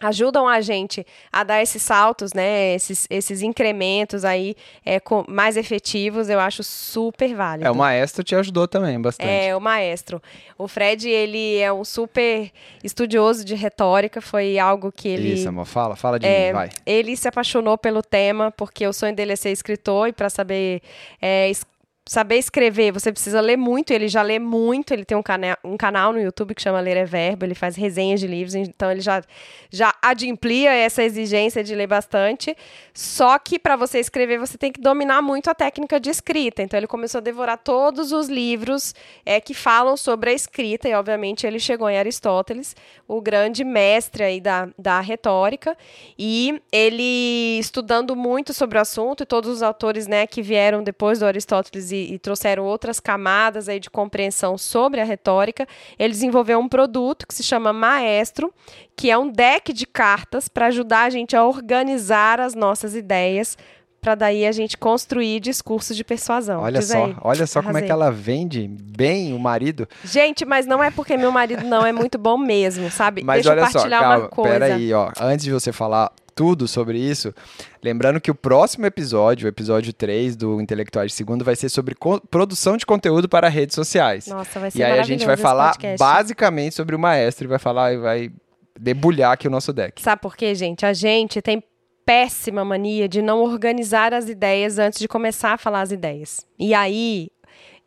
ajudam a gente a dar esses saltos, né, esses, esses incrementos aí é, com, mais efetivos, eu acho super válido. É, o maestro te ajudou também bastante. É, o maestro. O Fred, ele é um super estudioso de retórica, foi algo que ele... Isso, amor, fala, fala de é, mim, vai. Ele se apaixonou pelo tema, porque o sonho dele é ser escritor, e para saber é, saber escrever, você precisa ler muito, ele já lê muito, ele tem um, cana um canal no YouTube que chama Ler é Verbo, ele faz resenhas de livros, então ele já, já adimplia essa exigência de ler bastante, só que para você escrever você tem que dominar muito a técnica de escrita, então ele começou a devorar todos os livros é, que falam sobre a escrita, e obviamente ele chegou em Aristóteles, o grande mestre aí da, da retórica, e ele estudando muito sobre o assunto, e todos os autores né, que vieram depois do Aristóteles e, e trouxeram outras camadas aí de compreensão sobre a retórica, ele desenvolveu um produto que se chama Maestro, que é um deck de cartas para ajudar a gente a organizar as nossas ideias para daí a gente construir discursos de persuasão. Olha Diz só, aí. olha só como é Arrasei. que ela vende bem o marido. Gente, mas não é porque meu marido não é muito bom mesmo, sabe? Mas Deixa eu olha só, partilhar calma, uma coisa. peraí, ó. Antes de você falar tudo sobre isso, lembrando que o próximo episódio, o episódio 3 do Intelectuais de Segundo, vai ser sobre produção de conteúdo para redes sociais. Nossa, vai ser E aí a gente vai falar basicamente sobre o maestro e vai falar e vai debulhar aqui o nosso deck. Sabe por quê, gente? A gente tem péssima mania de não organizar as ideias antes de começar a falar as ideias. E aí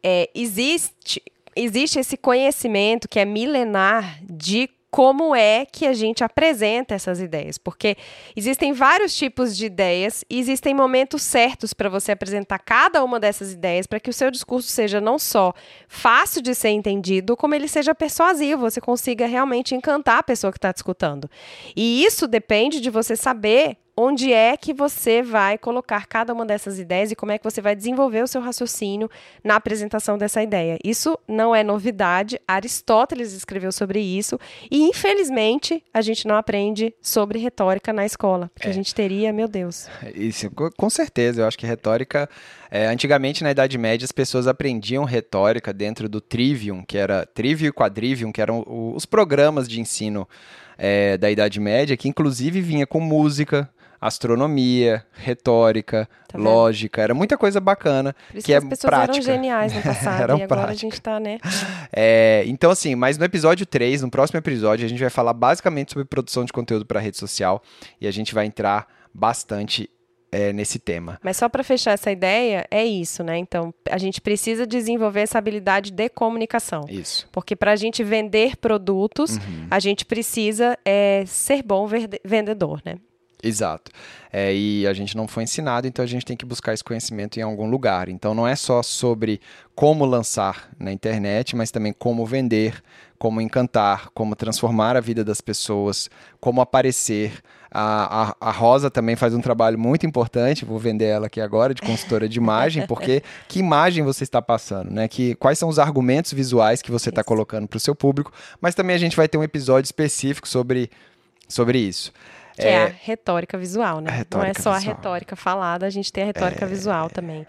é, existe, existe esse conhecimento que é milenar de como é que a gente apresenta essas ideias, porque existem vários tipos de ideias e existem momentos certos para você apresentar cada uma dessas ideias para que o seu discurso seja não só fácil de ser entendido, como ele seja persuasivo, você consiga realmente encantar a pessoa que está te escutando. E isso depende de você saber onde é que você vai colocar cada uma dessas ideias e como é que você vai desenvolver o seu raciocínio na apresentação dessa ideia. Isso não é novidade, Aristóteles escreveu sobre isso e, infelizmente, a gente não aprende sobre retórica na escola, porque a gente teria, meu Deus. Isso, co- com certeza. Eu acho que retórica. é, antigamente, na Idade Média, as pessoas aprendiam retórica dentro do Trivium, que era Trivium e Quadrivium, que eram os programas de ensino é, da Idade Média, que inclusive vinha com música, astronomia, retórica, Tá lógica. Era muita coisa bacana. Por isso que que, é as pessoas prática. eram geniais no passado Eram e agora a prática. gente tá, né? É, então, assim, mas no episódio 3, no próximo episódio, a gente vai falar basicamente sobre produção de conteúdo para rede social e a gente vai entrar bastante é, nesse tema. Mas só para fechar essa ideia, é isso, né? Então, a gente precisa desenvolver essa habilidade de comunicação. Isso. Porque para a gente vender produtos, Uhum. a gente precisa é, ser bom vendedor, né? Exato. É, e a gente não foi ensinado, então a gente tem que buscar esse conhecimento em algum lugar. Então não é só sobre como lançar na internet, mas também como vender, como encantar, como transformar a vida das pessoas, como aparecer. A, a, a Rosa também faz um trabalho muito importante, vou vender ela aqui agora, de consultora de imagem, porque que imagem você está passando, né? Que, quais são os argumentos visuais que você está colocando para o seu público, mas também a gente vai ter um episódio específico sobre, sobre isso. Que é, a retórica visual, né? a Não é retórica só visual. É. a retórica falada, a gente tem a retórica visual também.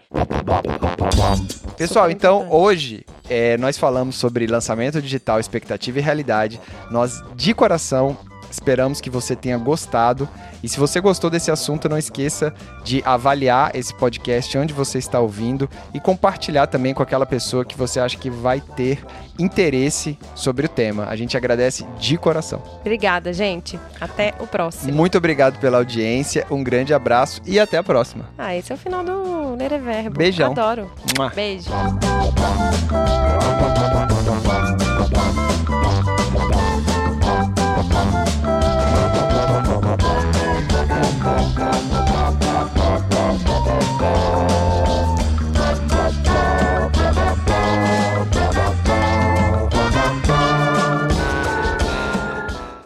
Pessoal, então hoje é, nós falamos sobre lançamento digital, expectativa e realidade. Nós, de coração, esperamos que você tenha gostado. E se você gostou desse assunto, não esqueça de avaliar esse podcast onde você está ouvindo e compartilhar também com aquela pessoa que você acha que vai ter interesse sobre o tema. A gente agradece de coração. Obrigada, gente. Até o próximo. Muito obrigado pela audiência, um grande abraço e até a próxima. Ah, esse é o final do Ler é Verbo. Beijão. Adoro. Mua. Beijo.